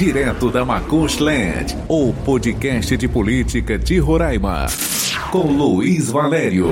Direto da Macushland, o podcast de política de Roraima. Com Luiz Valério.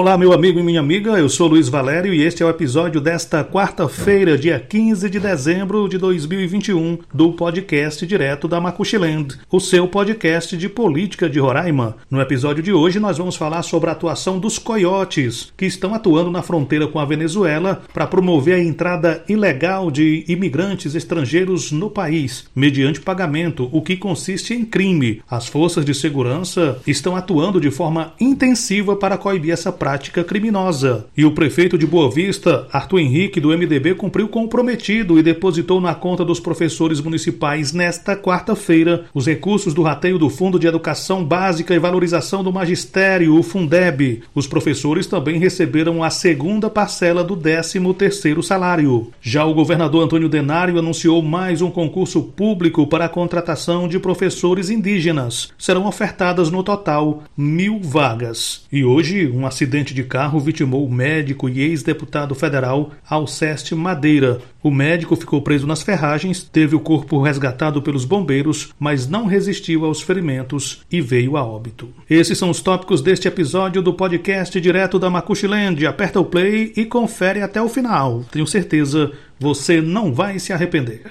Olá, meu amigo e minha amiga, eu sou Luiz Valério e este é o episódio desta quarta-feira, dia 15 de dezembro de 2021, do podcast direto da Macuxiland, o seu podcast de política de Roraima. No episódio de hoje, nós vamos falar sobre a atuação dos coiotes, que estão atuando na fronteira com a Venezuela para promover a entrada ilegal de imigrantes estrangeiros no país, mediante pagamento, o que consiste em crime. As forças de segurança estão atuando de forma intensiva para coibir essa prática prática criminosa. E o prefeito de Boa Vista, Arthur Henrique, do MDB, cumpriu com o prometido e depositou na conta dos professores municipais nesta quarta-feira os recursos do rateio do Fundo de Educação Básica e Valorização do Magistério, o Fundeb. Os professores também receberam a segunda parcela do 13º salário. Já o governador Antônio Denário anunciou mais um concurso público para a contratação de professores indígenas. Serão ofertadas no total mil vagas. E hoje, um acidente acidente de carro vitimou o médico e ex-deputado federal Alceste Madeira. O médico ficou preso nas ferragens, teve o corpo resgatado pelos bombeiros, mas não resistiu aos ferimentos e veio a óbito. Esses são os tópicos deste episódio do podcast direto da Macuxiland. Aperta o play e confere até o final. Tenho certeza, você não vai se arrepender.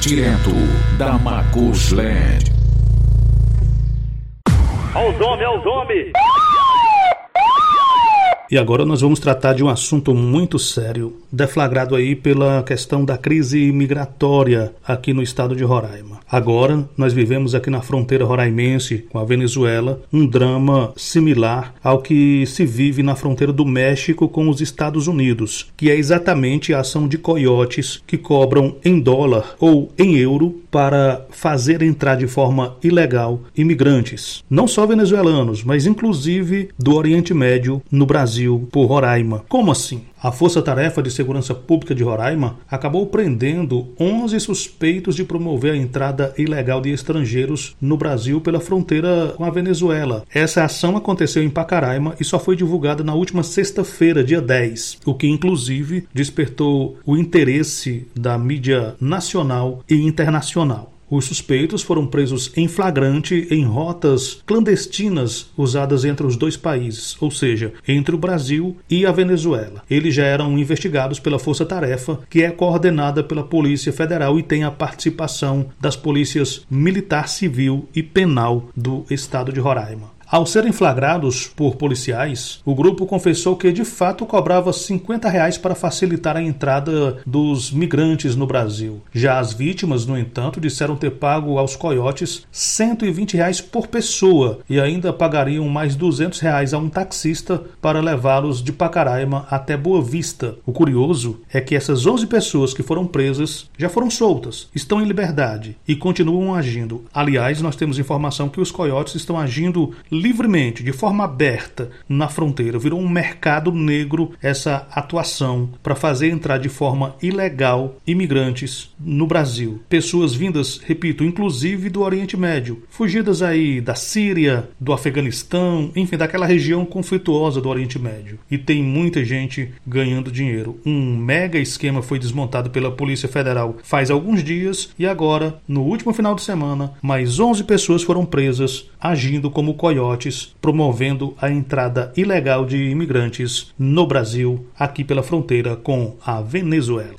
Direto da Macuxland. Aos homens, aos homens! E agora nós vamos tratar de um assunto muito sério, deflagrado aí pela questão da crise migratória aqui no estado de Roraima. Agora nós vivemos aqui na fronteira roraimense com a Venezuela um drama similar ao que se vive na fronteira do México com os Estados Unidos, que é exatamente a ação de coiotes que cobram em dólar ou em euro para fazer entrar de forma ilegal imigrantes, não só venezuelanos, mas inclusive do Oriente Médio no Brasil por Roraima. Como assim? A Força Tarefa de Segurança Pública de Roraima acabou prendendo 11 suspeitos de promover a entrada ilegal de estrangeiros no Brasil pela fronteira com a Venezuela. Essa ação aconteceu em Pacaraima e só foi divulgada na última sexta-feira, dia 10, o que inclusive despertou o interesse da mídia nacional e internacional. Os suspeitos foram presos em flagrante em rotas clandestinas usadas entre os dois países, ou seja, entre o Brasil e a Venezuela. Eles já eram investigados pela Força Tarefa, que é coordenada pela Polícia Federal e tem a participação das polícias militar, civil e penal do estado de Roraima. Ao serem flagrados por policiais, o grupo confessou que de fato cobrava 50 reais para facilitar a entrada dos migrantes no Brasil. Já as vítimas, no entanto, disseram ter pago aos coiotes 120 reais por pessoa e ainda pagariam mais 200 reais a um taxista para levá-los de Pacaraima até Boa Vista. O curioso é que essas 11 pessoas que foram presas já foram soltas, estão em liberdade e continuam agindo. Aliás, nós temos informação que os coiotes estão agindo livremente, de forma aberta, na fronteira. Virou um mercado negro essa atuação para fazer entrar de forma ilegal imigrantes no Brasil. Pessoas vindas, repito, inclusive do Oriente Médio, fugidas aí da Síria, do Afeganistão, enfim, daquela região conflituosa do Oriente Médio. E tem muita gente ganhando dinheiro. Um mega esquema foi desmontado pela Polícia Federal faz alguns dias e agora, no último final de semana, mais 11 pessoas foram presas agindo como coiotes promovendo a entrada ilegal de imigrantes no Brasil, aqui pela fronteira com a Venezuela.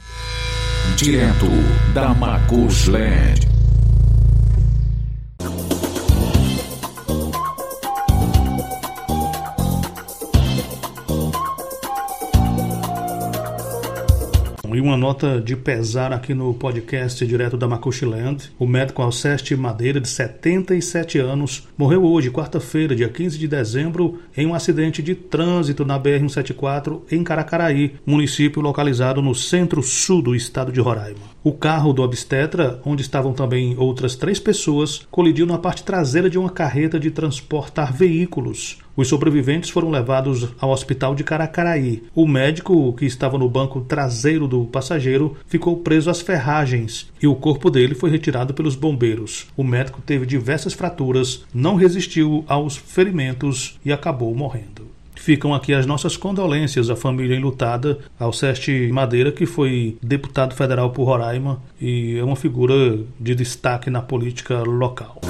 Direto da Macushland. E uma nota de pesar aqui no podcast direto da Macuxiland. O médico Alceste Madeira, de 77 anos, morreu hoje, quarta-feira, dia 15 de dezembro, em um acidente de trânsito na BR-174 em Caracaraí, município localizado no centro-sul do estado de Roraima. O carro do obstetra, onde estavam também outras três pessoas, colidiu na parte traseira de uma carreta de transportar veículos. Os sobreviventes foram levados ao hospital de Caracaraí. O médico, que estava no banco traseiro do passageiro, ficou preso às ferragens e o corpo dele foi retirado pelos bombeiros. O médico teve diversas fraturas, não resistiu aos ferimentos e acabou morrendo. Ficam aqui as nossas condolências à família enlutada, ao Seste Madeira, que foi deputado federal por Roraima e é uma figura de destaque na política local.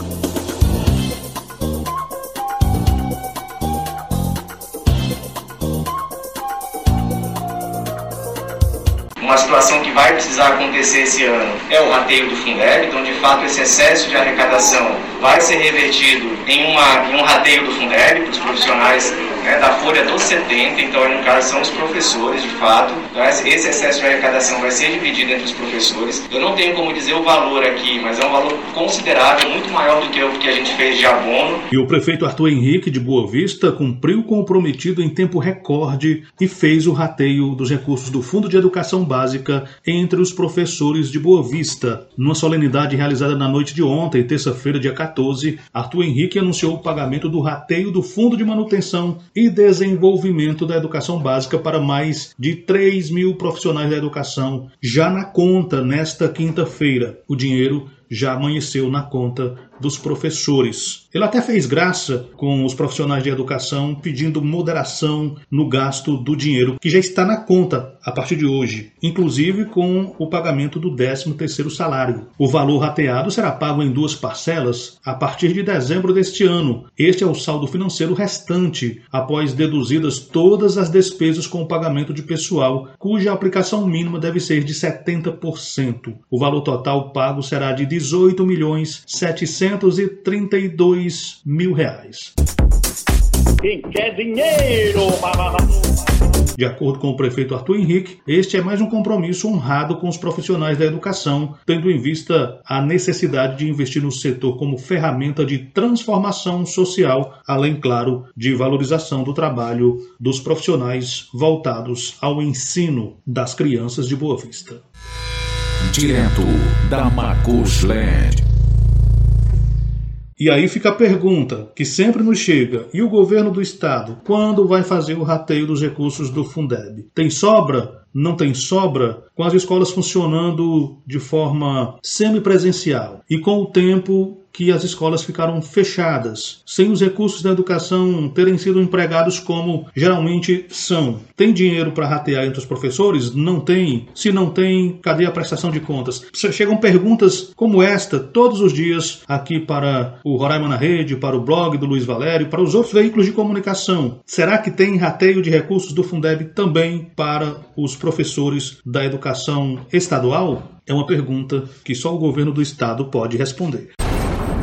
Uma situação que vai precisar acontecer esse ano é o rateio do Fundeb, então de fato esse excesso de arrecadação vai ser revertido em, uma, em um rateio do Fundeb para os profissionais né, da folha dos 70, então no caso são os professores de fato. Então, esse excesso de arrecadação vai ser dividido entre os professores. Eu não tenho como dizer o valor aqui, mas é um valor considerável, muito maior do que o que a gente fez de abono. E o prefeito Arthur Henrique de Boa Vista cumpriu com o prometido em tempo recorde e fez o rateio dos recursos do Fundo de Educação Básica entre os professores de Boa Vista. Numa solenidade realizada na noite de ontem, terça-feira, dia 14, Arthur Henrique anunciou o pagamento do rateio do Fundo de Manutenção e desenvolvimento da educação básica para mais de 3 mil profissionais da educação, já na conta nesta quinta-feira. O dinheiro já amanheceu na conta dos professores. Ele até fez graça com os profissionais de educação pedindo moderação no gasto do dinheiro que já está na conta a partir de hoje, inclusive com o pagamento do 13º salário. O valor rateado será pago em duas parcelas a partir de dezembro deste ano. Este é o saldo financeiro restante após deduzidas todas as despesas com o pagamento de pessoal, cuja aplicação mínima deve ser de 70%. O valor total pago será de 18 milhões 732 mil reais. Quem quer dinheiro? De acordo com o prefeito Arthur Henrique, este é mais um compromisso honrado com os profissionais da educação, tendo em vista a necessidade de investir no setor como ferramenta de transformação social, além, claro, de valorização do trabalho dos profissionais voltados ao ensino das crianças de Boa Vista. Direto da Macushland. E aí fica a pergunta que sempre nos chega: e o governo do estado, quando vai fazer o rateio dos recursos do Fundeb? Tem sobra? Não tem sobra? Com as escolas funcionando de forma semipresencial e com o tempo que as escolas ficaram fechadas, sem os recursos da educação terem sido empregados como geralmente são. Tem dinheiro para ratear entre os professores? Não tem. Se não tem, cadê a prestação de contas? Chegam perguntas como esta todos os dias aqui para o Roraima na Rede, para o blog do Luiz Valério, para os outros veículos de comunicação. Será que tem rateio de recursos do Fundeb também para os professores da educação estadual? É uma pergunta que só o governo do estado pode responder.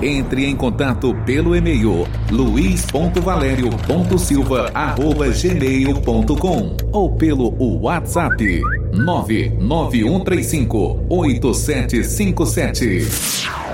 Entre em contato pelo e-mail luiz.valerio.silva.gmail.com ou pelo WhatsApp 99135 8757.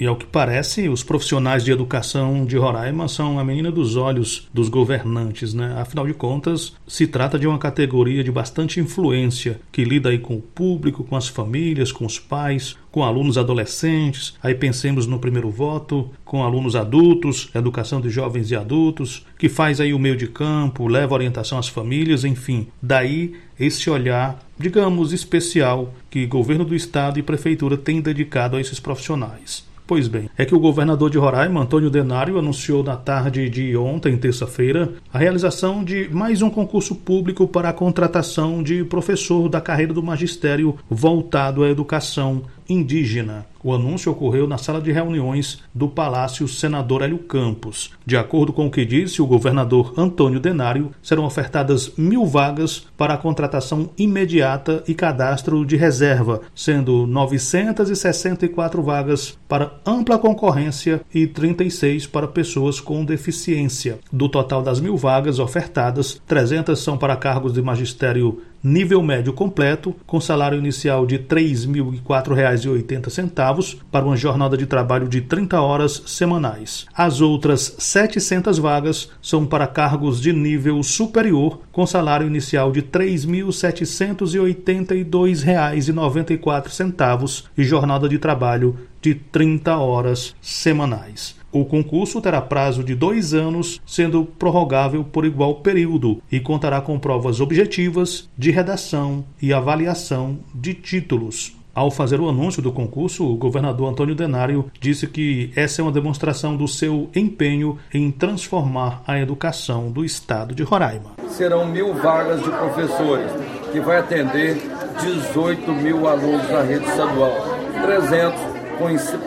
E ao que parece, os profissionais de educação de Roraima são a menina dos olhos dos governantes, né? Afinal de contas, se trata de uma categoria de bastante influência, que lida aí com o público, com as famílias, com os pais, com alunos adolescentes. Aí pensemos no primeiro voto, com alunos adultos, educação de jovens e adultos, que faz aí o meio de campo, leva orientação às famílias, enfim. Daí esse olhar, digamos, especial que governo do estado e prefeitura têm dedicado a esses profissionais. Pois bem, é que o governador de Roraima, Antônio Denário, anunciou na tarde de ontem, terça-feira, a realização de mais um concurso público para a contratação de professor da carreira do magistério voltado à educação indígena. O anúncio ocorreu na sala de reuniões do Palácio Senador Hélio Campos. De acordo com o que disse o governador Antônio Denário, serão ofertadas mil vagas para a contratação imediata e cadastro de reserva, sendo 964 vagas para ampla concorrência e 36 para pessoas com deficiência. Do total das mil vagas ofertadas, 300 são para cargos de magistério nível médio completo, com salário inicial de R$ 3.004,80 para uma jornada de trabalho de 30 horas semanais. As outras 700 vagas são para cargos de nível superior, com salário inicial de R$ 3.782,94 e jornada de trabalho de 30 horas semanais. O concurso terá prazo de dois anos, sendo prorrogável por igual período, e contará com provas objetivas de redação e avaliação de títulos. Ao fazer o anúncio do concurso, o governador Antônio Denário disse que essa é uma demonstração do seu empenho em transformar a educação do estado de Roraima. Serão mil vagas de professores, que vai atender 18 mil alunos na rede estadual, 300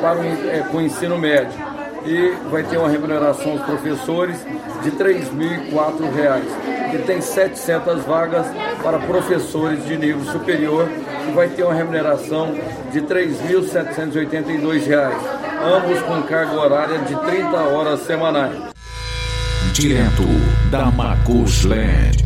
para o, é, ensino médio. E vai ter uma remuneração aos professores de R$ 3.004. E tem 700 vagas para professores de nível superior, que vai ter uma remuneração de R$ 3.782, ambos com carga horária de 30 horas semanais. Direto da Macusland.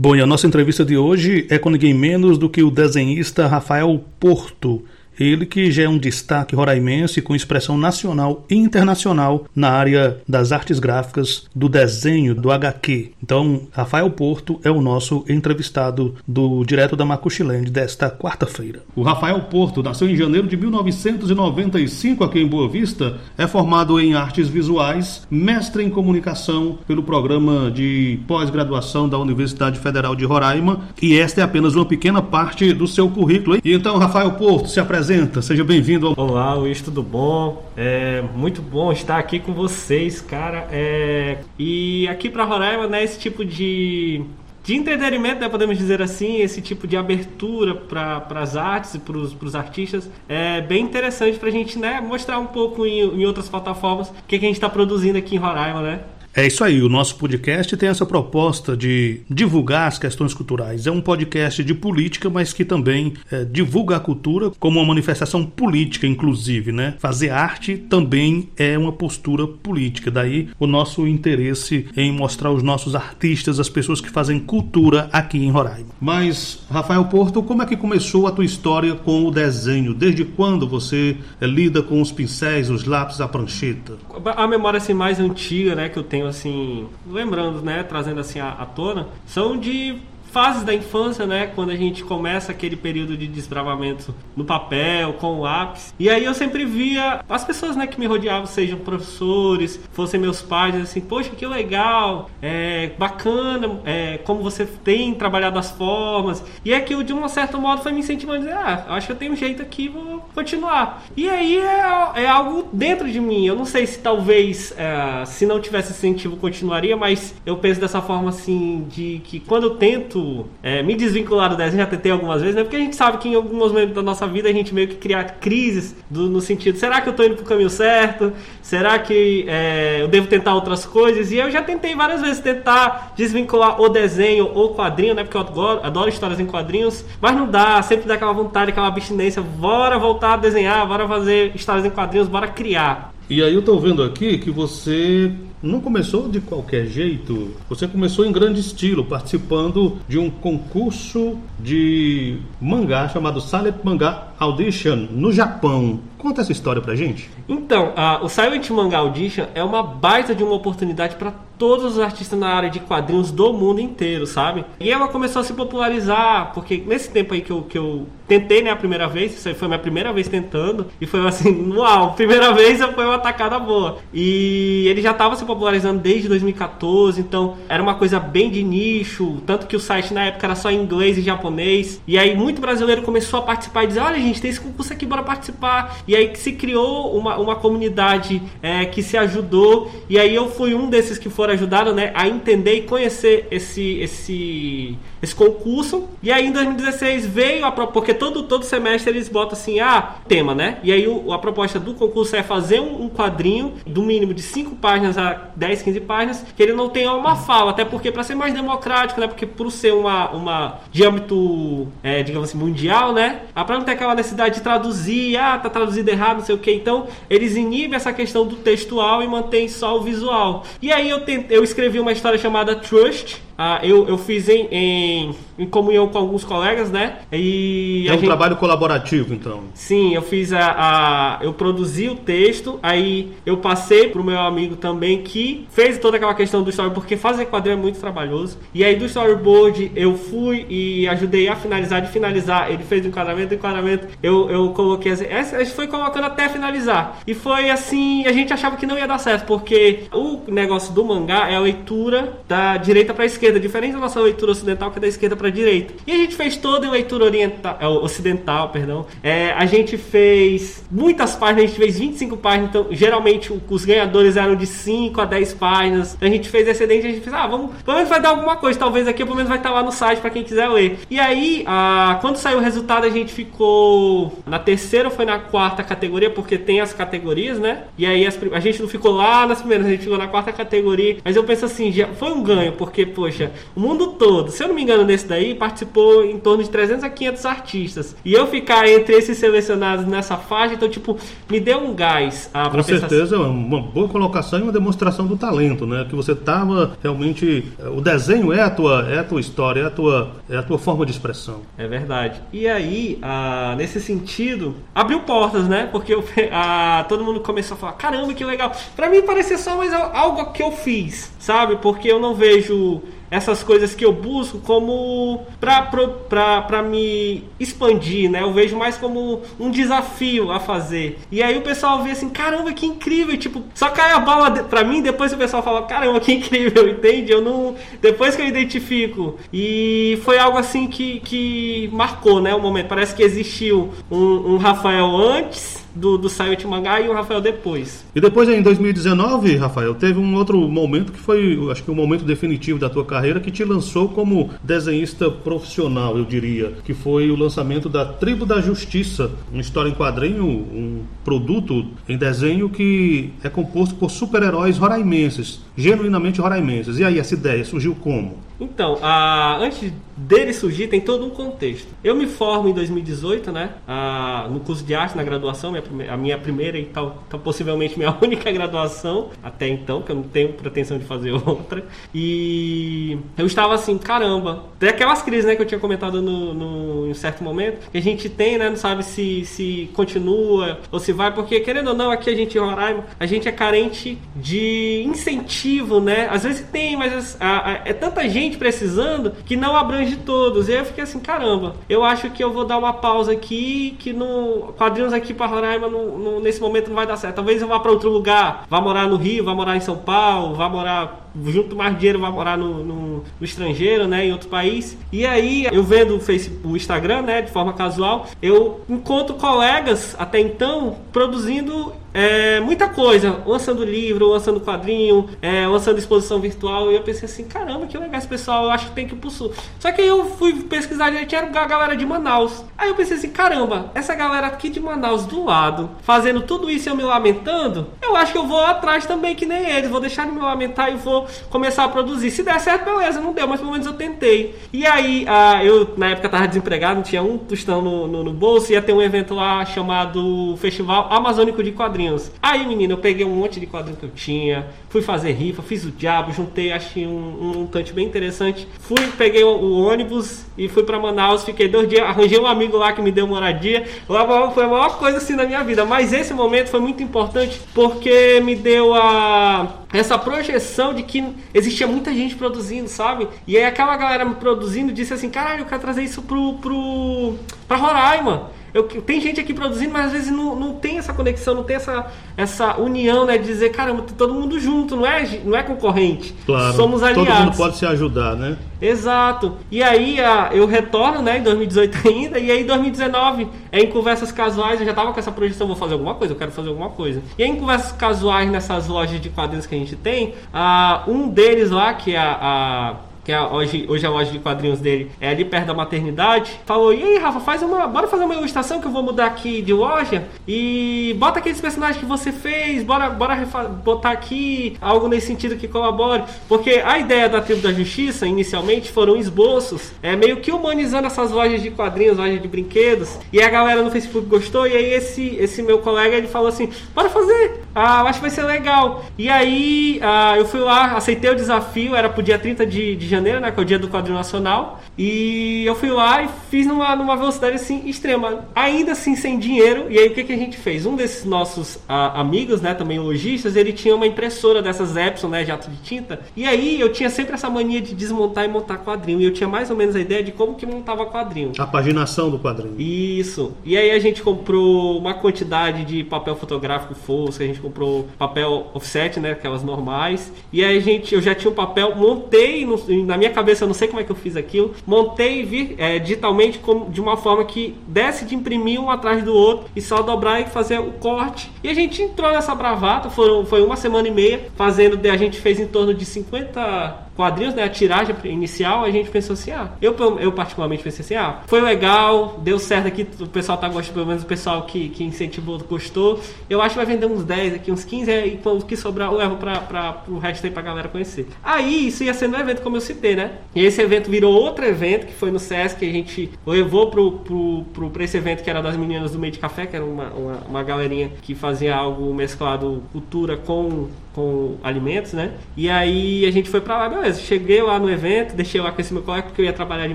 Bom, e a nossa entrevista de hoje é com ninguém menos do que o desenhista Rafael Porto. Ele que já é um destaque roraimense com expressão nacional e internacional na área das artes gráficas, do desenho, do HQ. Então, Rafael Porto é o nosso entrevistado do Direto da Macuxilândia desta quarta-feira. O Rafael Porto nasceu em janeiro de 1995 aqui em Boa Vista, é formado em artes visuais, mestre em comunicação pelo programa de pós-graduação da Universidade Federal de Roraima e esta é apenas uma pequena parte do seu currículo. E então, Rafael Porto, se apresenta apresenta, seja bem-vindo. Ao... Olá, Luiz, tudo bom? É muito bom estar aqui com vocês, cara. É... E aqui para Roraima, né, esse tipo de de entretenimento, né, podemos dizer assim, esse tipo de abertura para as artes e para os artistas é bem interessante para a gente né, mostrar um pouco em, em outras plataformas o que, que a gente está produzindo aqui em Roraima, né? É isso aí, o nosso podcast tem essa proposta de divulgar as questões culturais. É um podcast de política, mas que também é, divulga a cultura como uma manifestação política, inclusive, né? Fazer arte também é uma postura política. Daí o nosso interesse em mostrar os nossos artistas, as pessoas que fazem cultura aqui em Roraima. Mas, Rafael Porto, como é que começou a tua história com o desenho? Desde quando você é, lida com os pincéis, os lápis, a prancheta? A memória assim, mais antiga né, que eu tenho assim, lembrando, né, trazendo assim à, tona, são de fases da infância, né? Quando a gente começa aquele período de desbravamento no papel, com o lápis. E aí eu sempre via as pessoas, né, que me rodeavam, sejam professores, fossem meus pais, assim, poxa, que legal, é bacana, é, como você tem trabalhado as formas. E é que de um certo modo, foi me incentivando a dizer, ah, acho que eu tenho um jeito aqui, vou continuar. E aí é, é algo dentro de mim. Eu não sei se talvez, é, se não tivesse incentivo, continuaria, mas eu penso dessa forma, assim, de que quando eu tento tento é, me desvincular do desenho, já tentei algumas vezes, né? Porque a gente sabe que em alguns momentos da nossa vida a gente meio que cria crises do, no sentido, será que eu tô indo pro caminho certo? Será que é, eu devo tentar outras coisas? E eu já tentei várias vezes tentar desvincular o desenho ou quadrinho, né? Porque eu adoro, adoro histórias em quadrinhos, mas não dá, sempre dá aquela vontade, aquela abstinência, bora voltar a desenhar, bora fazer histórias em quadrinhos, bora criar. E aí eu tô vendo aqui que você não começou de qualquer jeito. Você começou em grande estilo, participando de um concurso de mangá chamado Silent Manga Audition no Japão. Conta essa história pra gente. Então, o Silent Manga Audition é uma baita de uma oportunidade para todos os artistas na área de quadrinhos do mundo inteiro, sabe? E ela começou a se popularizar, porque nesse tempo aí que eu, que eu tentei, né, a primeira vez, isso aí foi minha primeira vez tentando, e foi assim, uau, primeira vez foi uma atacada boa. E ele já estava se popularizando desde 2014, então era uma coisa bem de nicho, tanto que o site na época era só em inglês e japonês, e aí muito brasileiro começou a participar e dizer, olha gente, tem esse concurso aqui, bora participar. E aí se criou uma, uma comunidade é, que se ajudou, e aí eu fui um desses que foram ajudaram né, a entender e conhecer esse, esse, esse concurso. E aí em 2016 veio a proposta, porque todo, todo semestre eles botam assim, ah, tema, né? E aí o, a proposta do concurso é fazer um, um, quadrinho do mínimo de 5 páginas a 10, 15 páginas, que ele não tenha uma fala, até porque para ser mais democrático, né? Porque por ser uma, uma de âmbito, é, digamos assim, mundial, né? Ah, para não ter aquela necessidade de traduzir, ah, tá traduzido errado, não sei o que. Então, eles inibem essa questão do textual e mantém só o visual. E aí eu, tentei, eu escrevi uma história chamada Trust, ah, eu, eu fiz em, em, em comunhão com alguns colegas, né? E É a um gente- trabalho colaborativo, então. Sim, eu fiz a, a- Eu produzi o texto, aí eu passei pro meu amigo também que fez toda aquela questão do storyboard, porque fazer quadrinho é muito trabalhoso. E aí do storyboard eu fui e ajudei a finalizar, de finalizar, ele fez o enquadramento, o enquadramento eu, eu coloquei assim. essa- A gente foi colocando até finalizar. E foi assim, a gente achava que não ia dar certo, porque o negócio do mangá é a leitura da direita para esquerda, diferente da nossa leitura ocidental, que é da esquerda para direita. E a gente fez toda em leitura oriental, é, ocidental, perdão. É, a gente fez muitas páginas, a gente fez 25 páginas, então geralmente os ganhadores eram de 5 a 10 páginas. Então, a gente fez excedente, a gente fez, ah, vamos, pelo menos vai dar alguma coisa, talvez aqui, pelo menos vai estar lá no site para quem quiser ler. E aí, ah, quando saiu o resultado, a gente ficou na terceira ou foi na quarta categoria, porque tem as categorias, né? E aí as a gente não ficou lá nas primeiras, a gente ficou na quarta categoria. Mas eu penso assim, já foi um ganho, porque, poxa, o mundo todo, se eu não me engano, nesse daí, participou em torno de 300 a 500 artistas. E eu ficar entre esses selecionados nessa faixa, então, tipo, me deu um gás. Ah, Com certeza, é uma boa colocação e uma demonstração do talento, né? Que você estava realmente. O desenho é a tua, é a tua história, é a tua, é a tua forma de expressão. É verdade. E aí, ah, nesse sentido, abriu portas, né? Porque eu, ah, todo mundo começou a falar: caramba, que legal. Pra mim parecia só mais al- algo que eu fiz, sabe? Porque eu não vejo essas coisas que eu busco como pra me expandir, né? Eu vejo mais como um desafio a fazer. E aí o pessoal vê assim, caramba, que incrível, tipo, só cai a bola de- pra mim, depois o pessoal fala, caramba, que incrível, entende? Eu não. Depois que eu identifico. E foi algo assim que, que marcou, né? O momento. Parece que existiu um, um Rafael antes do, do Sayuti Mangá e um Rafael depois. E depois, em 2019, Rafael, teve um outro momento que foi, acho que o momento definitivo da tua carreira que te lançou como desenhista profissional, eu diria, que foi o lançamento da Tribo da Justiça, uma história em quadrinho, um produto em desenho que é composto por super-heróis roraimenses, genuinamente roraimenses. E aí, essa ideia surgiu como? Então, a- antes dele surgir, tem todo um contexto. Eu me formo em 2018, né? a- no curso de arte, na graduação, minha prime- a minha primeira e tal, tal, possivelmente minha única graduação, até então, que eu não tenho pretensão de fazer outra. E eu estava assim, caramba. Tem aquelas crises, né, que eu tinha comentado no, no- em um certo momento, que a gente tem, né? Não sabe se, se continua ou se vai, porque querendo ou não, aqui a gente em Roraima, a gente é carente de incentivo, né? Às vezes tem, mas a- é tanta gente precisando que não abrange todos. E aí eu fiquei assim, caramba, eu acho que eu vou dar uma pausa aqui, que no quadrinhos aqui para Roraima no, no- nesse momento não vai dar certo. Talvez eu vá para outro lugar, vá morar no Rio, vá morar em São Paulo, vá morar junto mais dinheiro, vá morar no, no- no estrangeiro, né, em outro país. E aí eu vendo o Facebook, o Instagram, né, de forma casual, eu encontro colegas até então produzindo é, muita coisa, lançando livro, lançando quadrinho, é, lançando exposição virtual. E eu pensei assim, caramba, que legal esse pessoal, eu acho que tem que ir pro sul. Só que eu fui pesquisar direito, era a galera de Manaus. Aí eu pensei assim, caramba, essa galera aqui de Manaus do lado, fazendo tudo isso e eu me lamentando, eu acho que eu vou atrás também que nem eles, vou deixar de me lamentar e vou começar a produzir. Se der certo, beleza, não deu, mas pelo menos eu tentei. E aí, ah, eu na época tava desempregado, não tinha um tostão no, no, no bolso, ia ter um evento lá chamado Festival Amazônico de Quadrinhos. Aí, menino, eu peguei um monte de quadrinhos que eu tinha, fui fazer rifa, fiz o diabo, juntei, achei um, um bem interessante. Fui, peguei o, o ônibus e fui pra Manaus, fiquei dois dias, arranjei um amigo lá que me deu moradia. Lá foi a maior coisa assim na minha vida. Mas esse momento foi muito importante porque me deu a essa projeção de que existia muita gente produzindo, sabe? E aí aquela galera produzindo disse assim, caralho, eu quero trazer isso pro, pro pra Roraima. Eu, tem gente aqui produzindo, mas às vezes não, não tem essa conexão, não tem essa, essa união, né? De dizer, caramba, tá todo mundo junto, não é, não é concorrente. Claro. Somos aliados. Todo mundo pode se ajudar, né? Exato. E aí a, eu retorno, né, em 2018 ainda, e aí em 2019, é, em conversas casuais, eu já tava com essa projeção, vou fazer alguma coisa, eu quero fazer alguma coisa. E aí em conversas casuais nessas lojas de quadrinhos que a gente tem, a, um deles lá, que é a, a que é hoje, hoje a loja de quadrinhos dele é ali perto da maternidade, falou: E aí, Rafa, faz uma. Bora fazer uma ilustração que eu vou mudar aqui de loja e bota aqueles personagens que você fez, bora, bora botar aqui algo nesse sentido que colabore. Porque a ideia da Tribo da Justiça, inicialmente, foram esboços, é meio que humanizando essas lojas de quadrinhos, lojas de brinquedos. E a galera no Facebook gostou, e aí esse, esse meu colega ele falou assim: bora fazer. ah, acho que vai ser legal. E aí ah, eu fui lá, aceitei o desafio, era pro dia 30 de, de janeiro, né? Que é o dia do quadril nacional. E eu fui lá e fiz numa, numa velocidade assim extrema, ainda assim sem dinheiro. E aí o que, que a gente fez? Um desses nossos ah, amigos, né, também lojistas, ele tinha uma impressora dessas Epson, né, jato de tinta. E aí eu tinha sempre essa mania de desmontar e montar quadrinho. E eu tinha mais ou menos a ideia de como que montava quadrinho. A paginação do quadrinho. Isso. E aí a gente comprou uma quantidade de papel fotográfico Fosca, a gente comprou papel offset, né, aquelas normais. E aí a gente, eu já tinha um papel, montei no, na minha cabeça, eu não sei como é que eu fiz aquilo, montei vir, é, digitalmente com, de uma forma que desse de imprimir um atrás do outro e só dobrar e fazer o corte. E a gente entrou nessa bravata, foram, foi uma semana e meia fazendo, a gente fez em torno de 50 quadrinhos, né, a tiragem inicial, a gente pensou assim, ah, eu, eu particularmente pensei assim, ah, foi legal, deu certo aqui, o pessoal tá gostando, pelo menos o pessoal que, que incentivou gostou, eu acho que vai vender uns 10 aqui, uns 15, e o que sobrar eu levo pra, pra, pro resto aí pra galera conhecer. Aí, isso ia ser no evento como eu citei, né, e esse evento virou outro evento, que foi no Sesc, a gente levou pro, pro, pro, pra esse evento que era das meninas do meio de café, que era uma, uma, uma galerinha que fazia algo mesclado cultura com com alimentos, né? E aí a gente foi pra lá, beleza. Cheguei lá no evento, deixei lá com esse meu colega porque eu ia trabalhar de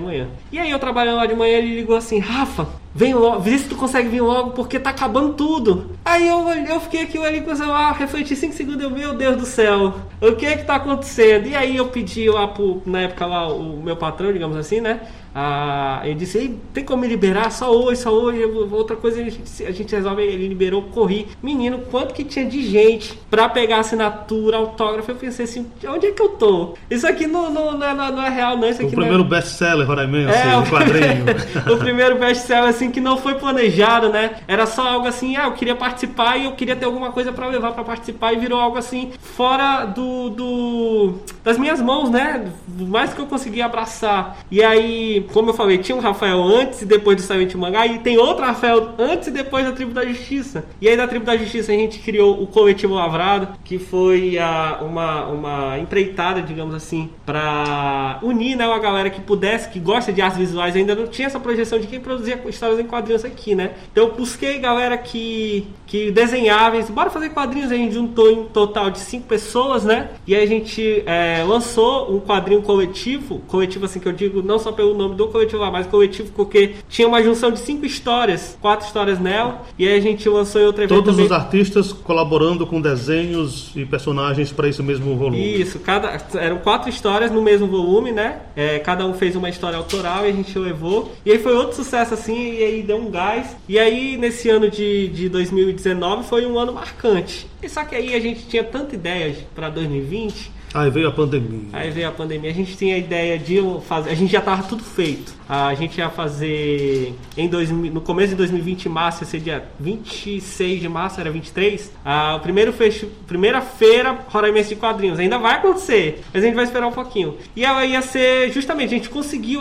manhã. E aí eu trabalhando lá de manhã, ele ligou assim, Rafa, vem logo, vê se tu consegue vir logo porque tá acabando tudo. Aí eu, eu fiquei aqui ali com o celular, refleti 5 segundos, eu, meu Deus do céu, o que é que tá acontecendo? E aí eu pedi lá pro, na época lá, o meu patrão, digamos assim, né? Ah, ele disse, tem como me liberar? Só hoje, só hoje. Outra coisa a gente, a gente resolve, ele liberou, corri. Menino, quanto que tinha de gente pra pegar assinatura, autógrafo? Eu pensei assim, onde é que eu tô? Isso aqui não, não, não, é, não é real, não. Isso aqui o primeiro é... best-seller, Roraimense, é, o quadrinho. o primeiro best-seller, assim, que não foi planejado, né? Era só algo assim, ah, eu queria participar e eu queria ter alguma coisa pra levar pra participar e virou algo assim, fora do, do das minhas mãos, né? Mais que eu conseguia abraçar. E aí como eu falei, tinha um Rafael antes e depois do Silent Mangá, e tem outro Rafael antes e depois da Tribo da Justiça. E aí da Tribo da Justiça a gente criou o Coletivo Lavrado, que foi a, uma, uma empreitada, digamos assim, para unir né, uma galera que pudesse, que gosta de artes visuais, ainda não tinha essa projeção de quem produzia histórias em quadrinhos aqui, né? Então eu busquei galera que, que desenhava, e bora fazer quadrinhos, a gente juntou em total de cinco pessoas, né? E aí a gente é, lançou um quadrinho coletivo, coletivo assim que eu digo, não só pelo nome do coletivo lá, mas coletivo porque tinha uma junção de cinco histórias, quatro histórias nela, e aí a gente lançou em outra Todos também. os artistas colaborando com desenhos e personagens para esse mesmo volume. Isso, cada, eram quatro histórias no mesmo volume, né? É, cada um fez uma história autoral e a gente levou. E aí foi outro sucesso assim, e aí deu um gás. E aí nesse ano de, de 2019 foi um ano marcante. E só que aí a gente tinha tanta ideia para 2020 Aí veio a pandemia. Aí veio a pandemia. A gente tinha a ideia de fazer. A gente já tava tudo feito. A gente ia fazer em dois, no começo de 2020, em março, ia ser dia 26 de março, era 23. A, o primeiro fecho, primeira feira Roraimense de quadrinhos. Ainda vai acontecer, mas a gente vai esperar um pouquinho. E ela ia ser justamente, a gente conseguiu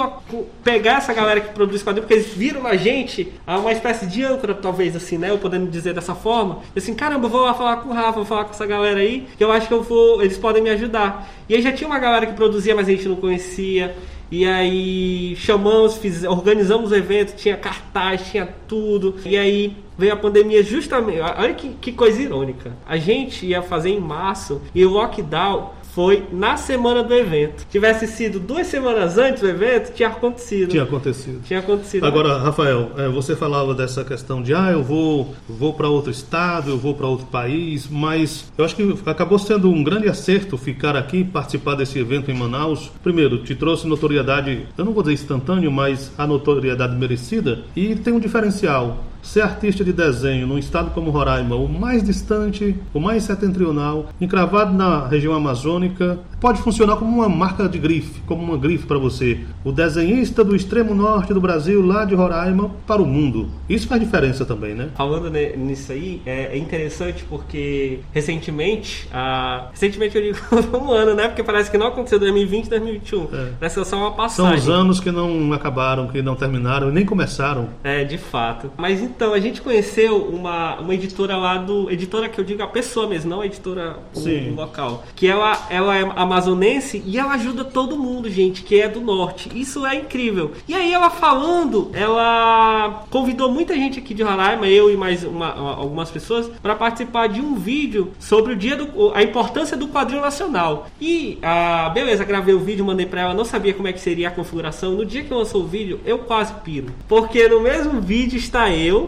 pegar essa galera que produz quadrinhos, porque eles viram na gente uma espécie de âncora, talvez assim, né? Eu podendo dizer dessa forma. E assim, caramba, vou lá falar com o Rafa, vou falar com essa galera aí, que eu acho que eu vou, eles podem me ajudar. E aí já tinha uma galera que produzia, mas a gente não conhecia. E aí chamamos, fiz, organizamos o evento, tinha cartaz, tinha tudo. E aí veio a pandemia justamente. Olha que, que coisa irônica. A gente ia fazer em março e o lockdown foi na semana do evento. Tivesse sido duas semanas antes do evento, tinha acontecido. Tinha acontecido. Tinha acontecido. Agora, Rafael, é, você falava dessa questão de ah, eu vou, vou para outro estado, eu vou para outro país, mas eu acho que acabou sendo um grande acerto ficar aqui, participar desse evento em Manaus. Primeiro, te trouxe notoriedade, eu não vou dizer instantâneo, mas a notoriedade merecida e tem um diferencial ser artista de desenho num estado como Roraima, o mais distante, o mais setentrional, encravado na região amazônica, pode funcionar como uma marca de grife, como uma grife para você. O desenhista do extremo norte do Brasil, lá de Roraima, para o mundo. Isso faz diferença também, né? Falando nisso aí, é, é interessante porque recentemente, ah, recentemente eu digo um ano, né? Porque parece que não aconteceu 2020, 2021. É. Parece que é só uma passagem. São os anos que não acabaram, que não terminaram e nem começaram. É, de fato. Mas então, a gente conheceu uma, uma editora lá do. Editora que eu digo a pessoa mesmo, não a editora Sim. o local. Que ela, ela é amazonense e ela ajuda todo mundo, gente, que é do norte. Isso é incrível. E aí ela falando, ela convidou muita gente aqui de Roraima, eu e mais uma- uma- algumas pessoas, para participar de um vídeo sobre o dia do. a importância do quadril nacional. E, ah, beleza, gravei o vídeo, mandei pra ela, não sabia como é que seria a configuração. No dia que lançou o vídeo, eu quase piro. Porque no mesmo vídeo está eu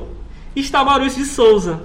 e está Maurício de Souza.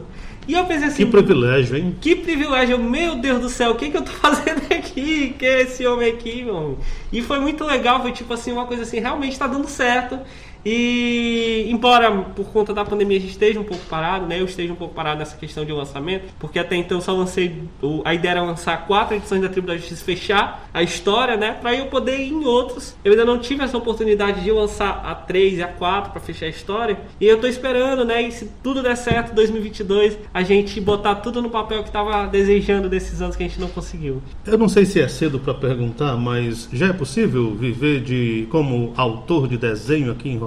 E eu pensei assim. Que privilégio, hein? Que privilégio, meu Deus do céu, o que, que eu tô fazendo aqui? Que é esse homem aqui, meu? E foi muito legal, foi tipo assim, uma coisa assim, realmente tá dando certo. E embora por conta da pandemia a gente esteja um pouco parado, né? Eu esteja um pouco parado nessa questão de lançamento, porque até então eu só lancei. A ideia era lançar quatro edições da Tribo da Justiça, fechar a história, né? Pra eu poder ir em outros. Eu ainda não tive essa oportunidade de lançar a 3 e a 4 pra fechar a história. E eu tô esperando, né? E se tudo der certo, 2022, a gente botar tudo no papel que tava desejando desses anos que a gente não conseguiu. Eu não sei se é cedo para perguntar, mas já é possível viver de como autor de desenho aqui em?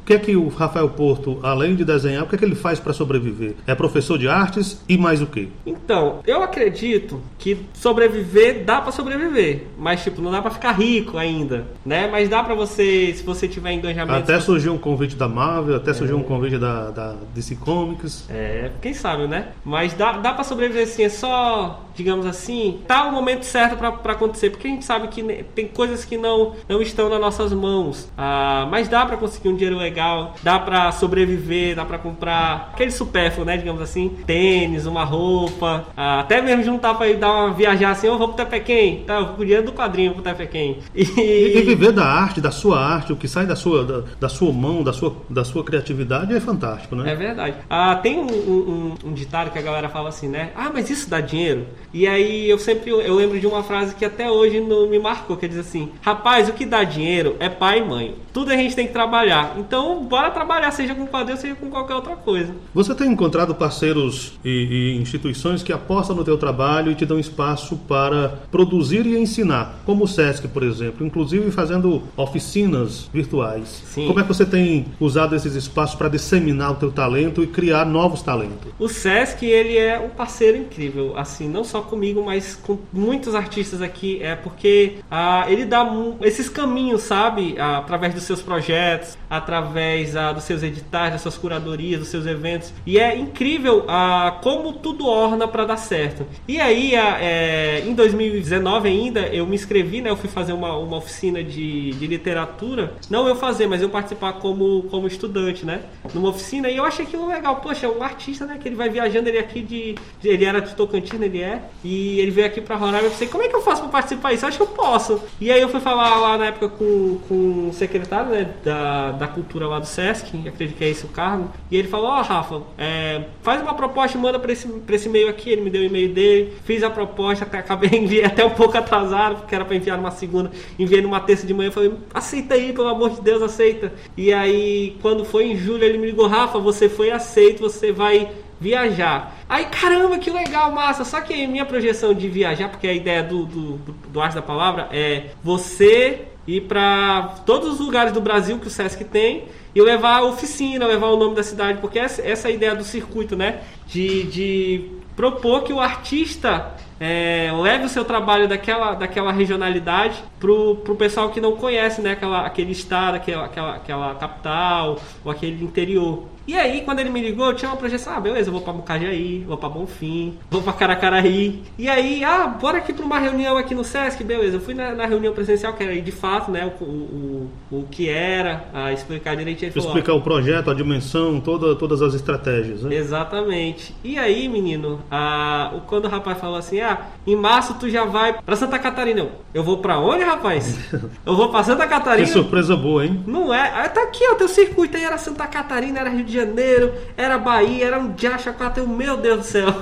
O que é que o Rafael Porto, além de desenhar, o que é que ele faz para sobreviver? É professor de artes e mais o quê? Então, eu acredito que sobreviver dá pra sobreviver, mas tipo, não dá pra ficar rico ainda, né? Mas dá pra você, se você tiver engajamento, Até surgiu um convite da Marvel, até surgiu um convite da, da DC Comics. É, quem sabe, né? Mas dá, dá pra sobreviver assim, é só, digamos assim, tá o momento certo pra acontecer, porque a gente sabe que tem coisas que não, não estão nas nossas mãos. Ah, mas dá pra conseguir um dinheiro legal, dá pra sobreviver, dá pra comprar aquele supérfluo, né? Digamos assim, tênis, uma roupa, ah, até mesmo juntar pra ir dar uma viajar assim, eu vou pro Tepequém, tá? Eu vou com o dinheiro do quadrinho pro Tepequém. E, e viver da arte, da sua arte, o que sai da sua, da, da sua mão, da sua, da sua criatividade é fantástico, né? É verdade. Ah, tem um, um, um- um ditado que a galera fala assim, né? Ah, mas isso dá dinheiro? E aí eu sempre eu lembro de uma frase que até hoje não me marcou, que diz assim: Rapaz, o que dá dinheiro é pai e mãe. Tudo a gente tem que trabalhar. Então, bora trabalhar, seja com quadrinho, seja com qualquer outra coisa. Você tem encontrado parceiros e, e instituições que apostam no teu trabalho e te dão espaço para produzir e ensinar, como o SESC, por exemplo, inclusive fazendo oficinas virtuais. Sim. Como é que você tem usado esses espaços para disseminar o teu talento e criar novos talentos? O Sesc, ele é um parceiro incrível, assim, não só comigo, mas com muitos artistas aqui, é porque ah, ele dá esses caminhos, sabe? Ah, através dos seus projetos, através ah, dos seus editais, das suas curadorias, dos seus eventos. E é incrível ah, como tudo orna para dar certo. E aí, ah, é, em 2019 ainda, eu me inscrevi, né? Eu fui fazer uma, uma oficina de, de literatura. Não eu fazer, mas eu participar como, como estudante, né? Numa oficina. E eu achei aquilo legal. Poxa, é um artista, né? Que ele vai viajando, ele é aqui de- Ele era de Tocantins, ele é. E ele veio aqui pra Roraima. Eu pensei, como é que eu faço pra participar disso? Acho que eu posso. E aí eu fui falar lá na época com, com o secretário, né? Da, da cultura lá do Sesc. Acredito que é esse o cargo. E ele falou: Ó, Rafa, é, faz uma proposta e manda pra esse, pra esse e-mail aqui. Ele me deu o e-mail dele. Fiz a proposta, acabei enviando até um pouco atrasado, porque era pra enviar numa segunda. Enviei numa terça de manhã. Falei: aceita aí, pelo amor de Deus, aceita. E aí, quando foi em julho, ele me ligou: Rafa, você foi aceito, você vai viajar. Aí, caramba, que legal, massa. Só que minha projeção de viajar, porque a ideia do, do, do, do Arte da Palavra é você ir para todos os lugares do Brasil que o Sesc tem e levar a oficina, levar o nome da cidade, porque essa, essa é a ideia do circuito, né? De, de propor que o artista é, leve o seu trabalho daquela, daquela regionalidade pro, pro pessoal que não conhece, né? Aquela, aquele estado, aquela, aquela, aquela capital ou aquele interior. E aí, quando ele me ligou, eu tinha uma projeção, ah, beleza, eu vou pra Mucajaí, vou pra Bonfim, vou pra Caracaraí. E aí, ah, bora aqui pra uma reunião aqui no Sesc, beleza. Eu fui na, na reunião presencial, que era aí de fato, né, o, o, o, o que era, a explicar direitinho. Falou, ó, Explicar o projeto, a dimensão, toda, todas as estratégias. Né? Exatamente. E aí, menino, a, quando o rapaz falou assim, ah, em março tu já vai pra Santa Catarina. Eu, eu vou pra onde, rapaz? Eu vou pra Santa Que Catarina. surpresa boa, hein? Não é. Ah, tá aqui, ó, teu circuito aí era Santa Catarina, era Rio de Janeiro, era Bahia, era um Jacha 4. Eu, meu Deus do céu.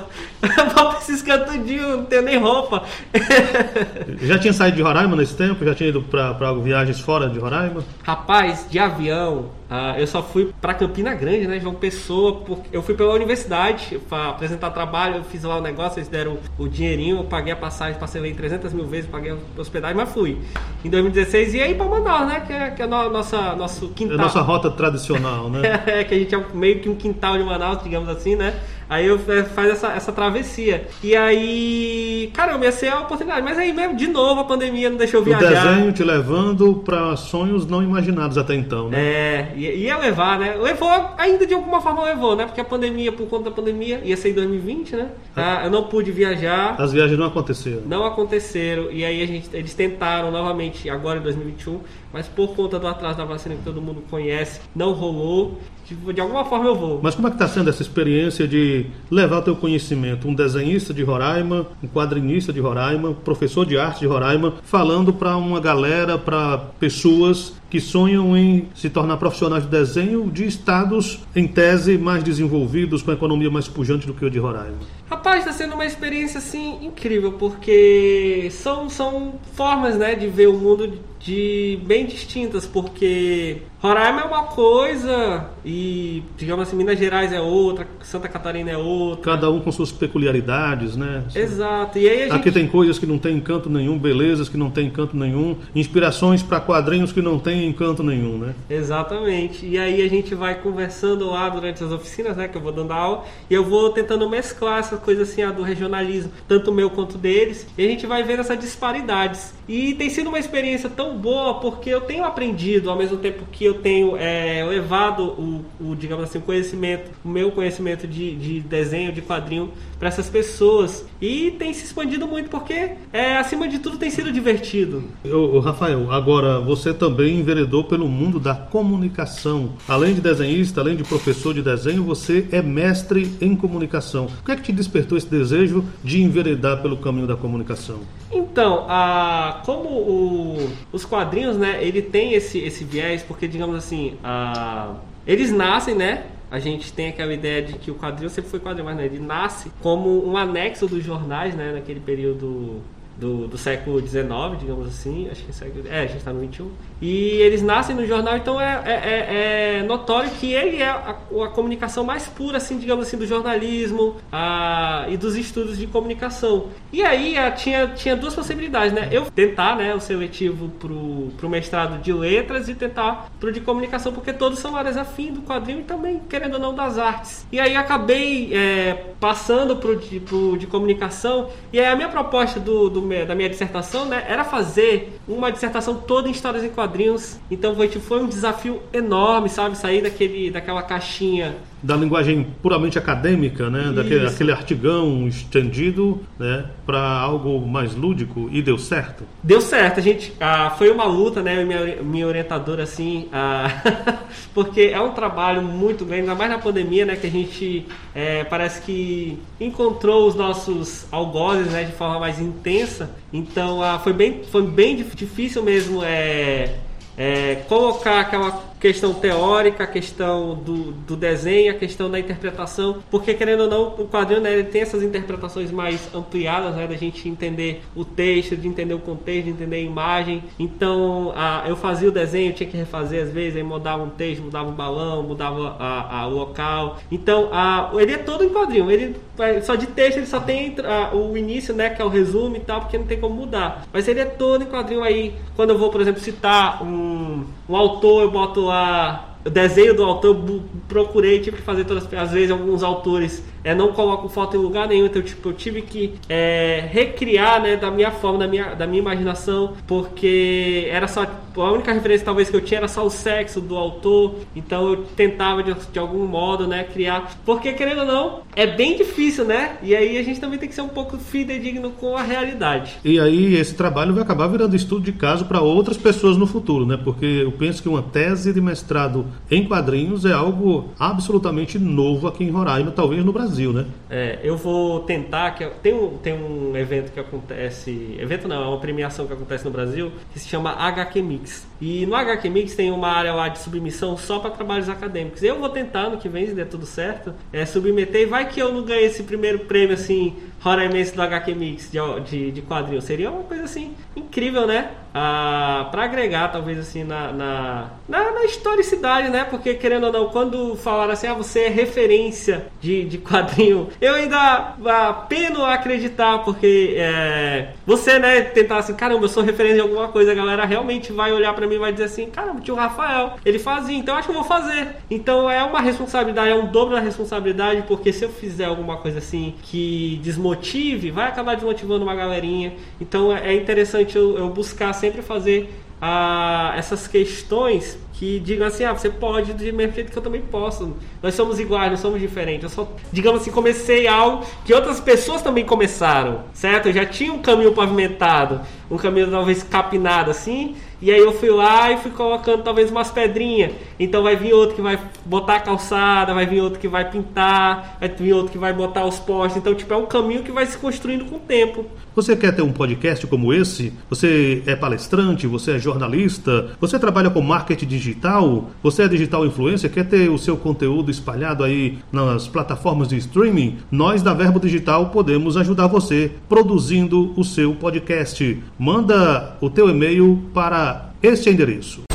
Vou pra esses cantudinhos, não tenho nem roupa. Já tinha saído de Roraima nesse tempo? Já tinha ido pra, pra viagens fora de Roraima? Rapaz, de avião, ah, eu só fui pra Campina Grande, né, João Pessoa, porque eu fui pela universidade pra apresentar trabalho, eu fiz lá o negócio, eles deram o dinheirinho, eu paguei a passagem, parcelei 300 mil vezes, paguei a hospedagem, mas fui. Em 2016, e aí pra Manaus, né, que é, que é no, nossa, nosso É quintal. a nossa rota tradicional, né? É, que a gente é meio que um quintal de Manaus, digamos assim, né? Aí eu é, faz essa, essa travessia. E aí, caramba, ia ser a oportunidade. Mas aí mesmo, de novo, a pandemia não deixou eu O viajar. desenho te levando pra sonhos não imaginados até então, né? É, ia, ia levar, né? Levou, ainda de alguma forma levou, né? Porque a pandemia, por conta da pandemia, ia ser em 2020, né? Ah, eu não pude viajar, As viagens não aconteceram. não aconteceram. E aí a gente, eles tentaram novamente agora em 2021, mas por conta do atraso da vacina que todo mundo conhece, não rolou. Tipo, de alguma forma eu vou. Mas como é que está sendo essa experiência de levar teu conhecimento, um desenhista de Roraima, um quadrinista de Roraima, professor de arte de Roraima, falando para uma galera, para pessoas que sonham em se tornar profissionais de desenho de estados, em tese, mais desenvolvidos, com a economia mais pujante do que o de Roraima? Rapaz, está sendo uma experiência assim incrível, porque são, são formas né, de ver o mundo de bem distintas, porque Roraima é uma coisa e, digamos assim, Minas Gerais é outra, Santa Catarina é outra. Cada um com suas peculiaridades, né? Exato. E aí gente Aqui tem coisas que não tem encanto nenhum, belezas que não tem encanto nenhum, inspirações para quadrinhos que não tem encanto nenhum, né? Exatamente. E aí a gente vai conversando lá durante as oficinas, né, que eu vou dando aula, e eu vou tentando mesclar essas coisas assim, a do regionalismo, tanto meu quanto deles, e a gente vai vendo essas disparidades. E tem sido uma experiência tão boa porque eu tenho aprendido, ao mesmo tempo que eu tenho é, levado o, o, digamos assim, o conhecimento, o meu conhecimento de, de desenho, de quadrinho para essas pessoas. E tem se expandido muito porque, é, acima de tudo, tem sido divertido. Ô, Rafael, agora você também enveredou pelo mundo da comunicação. Além de desenhista, além de professor de desenho, você é mestre em comunicação. O que é que te despertou esse desejo de enveredar pelo caminho da comunicação? Então, a, como o- os quadrinhos, né, ele tem esse, esse viés, porque, digamos assim, a, eles nascem, né, a gente tem aquela ideia de que o quadrinho sempre foi quadrinho, mas não, ele nasce como um anexo dos jornais, né, naquele período do, do século XIX, digamos assim, acho que é, século, é, a gente está no XXI, e eles nascem no jornal, então é, é, é- é notório que ele é a, a comunicação mais pura, assim, digamos assim, do jornalismo a, e dos estudos de comunicação. E aí a, tinha, tinha duas possibilidades, né? Eu tentar né, o seletivo pro, pro mestrado de letras e tentar pro de comunicação, porque todos são áreas afins do quadrinho e também, querendo ou não, das artes. E aí acabei é, passando pro de, de comunicação, e aí a minha proposta do, do da minha dissertação né, era fazer uma dissertação toda em histórias em quadrinhos. Então foi, tipo, foi um desafio enorme, sabe? Sair daquele, daquela caixinha Da linguagem puramente acadêmica, né? Daquele aquele artigão estendido, né? Para algo mais lúdico e deu certo. Deu certo, a gente. ah, foi uma luta, né? Minha, minha orientadora, assim, ah, porque é um trabalho muito grande, ainda mais na pandemia, né? Que a gente é, parece que encontrou os nossos algozes, né? De forma mais intensa. Então, ah, foi bem, foi bem dif- difícil mesmo, é, é, colocar aquela questão teórica, a questão do, do desenho, a questão da interpretação, porque querendo ou não, o quadrinho né, tem essas interpretações mais ampliadas, né, da gente entender o texto, de entender o contexto, de entender a imagem. Então, a, eu fazia o desenho, tinha que refazer às vezes, aí mudava um texto, mudava um balão, mudava a, a- o local. Então, a, ele é todo em quadrinho. Ele só de texto ele só tem a- o início, né, que é o resumo e tal, porque não tem como mudar. Mas ele é todo em quadrinho aí. Quando eu vou, por exemplo, citar um, um autor, eu boto lá o desenho do autor, eu procurei, tive que fazer todas às vezes alguns autores é, não colocam foto em lugar nenhum, então tipo, eu tive que é, recriar né, da minha forma, da minha, da minha imaginação, porque era só tipo, a única referência talvez que eu tinha era só o sexo do autor, então eu tentava de, de algum modo né, criar, porque querendo ou não, é bem difícil, né? E aí a gente também tem que ser um pouco fidedigno com a realidade. E aí esse trabalho vai acabar virando estudo de caso para outras pessoas no futuro, né? Porque eu penso que uma tese de mestrado em quadrinhos é algo absolutamente novo aqui em Roraima, talvez no Brasil. Brasil, né? É, eu vou tentar que tem um, tem um evento que acontece, evento não, é uma premiação que acontece no Brasil que se chama HQ Mix. E no HQ Mix tem uma área lá de submissão só para trabalhos acadêmicos. Eu vou tentar no que vem, se der tudo certo, é submeter e vai que eu não ganhei esse primeiro prêmio assim, Roraimense do HQ Mix de, de, de quadrinhos. Seria uma coisa assim incrível, né? Ah, para agregar talvez assim na, na, na, na, historicidade, né? Porque querendo ou não, quando falaram assim, ah, você é referência de, de quadrinho, eu ainda apeno a acreditar, porque é, você, né, tentar assim, caramba, eu sou referência de alguma coisa, a galera realmente vai olhar para mim e vai dizer assim, caramba, tio Rafael, ele fazia, então acho que eu vou fazer. Então é uma responsabilidade, é um dobro da responsabilidade, porque se eu fizer alguma coisa assim que desmotive, vai acabar desmotivando uma galerinha. Então é, é interessante eu, eu buscar sempre fazer ah, essas questões que digam assim, ah, você pode do mesmo jeito que eu também posso. Nós somos iguais, nós somos diferentes. Eu só, digamos assim, comecei algo que outras pessoas também começaram, certo? Eu já tinha um caminho pavimentado, um caminho talvez capinado assim, e aí eu fui lá e fui colocando talvez umas pedrinhas. Então vai vir outro que vai botar a calçada, vai vir outro que vai pintar, vai vir outro que vai botar os postes. Então, tipo, é um caminho que vai se construindo com o tempo. Você quer ter um podcast como esse? Você é palestrante, você é jornalista, você trabalha com marketing digital, você é digital influencer, quer ter o seu conteúdo espalhado aí nas plataformas de streaming? Nós da Verbo Digital podemos ajudar você produzindo o seu podcast. Manda o teu e-mail para este endereço.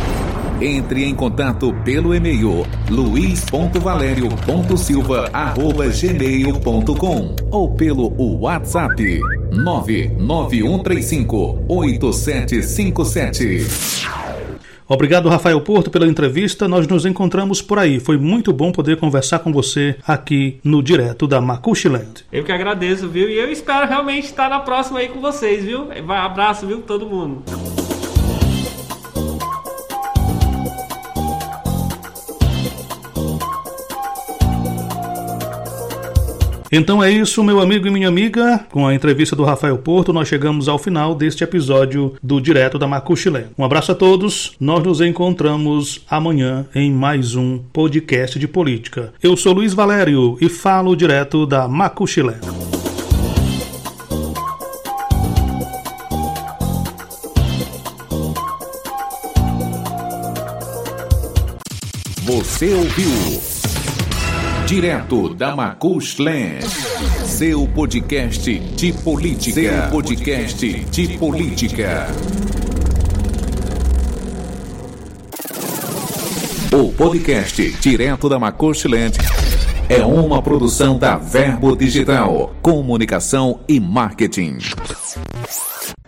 Entre em contato pelo e-mail luiz.valério.silva.gmail.com ou pelo WhatsApp 99135 8757. Obrigado, Rafael Porto, pela entrevista. Nós nos encontramos por aí. Foi muito bom poder conversar com você aqui no Direto da Macuxiland. Eu que agradeço, viu? E eu espero realmente estar na próxima aí com vocês, viu? Abraço, viu, todo mundo. Então é isso, meu amigo e minha amiga. Com a entrevista do Rafael Porto, nós chegamos ao final deste episódio do Direto da Macuxilé. Um abraço a todos. Nós nos encontramos amanhã em mais um podcast de política. Eu sou Luiz Valério e falo direto da Macuxilé. Você ouviu? Direto da Macushland. Seu podcast de política. Seu podcast de política. O podcast Direto da Macushland é uma produção da Verbo Digital, comunicação e marketing.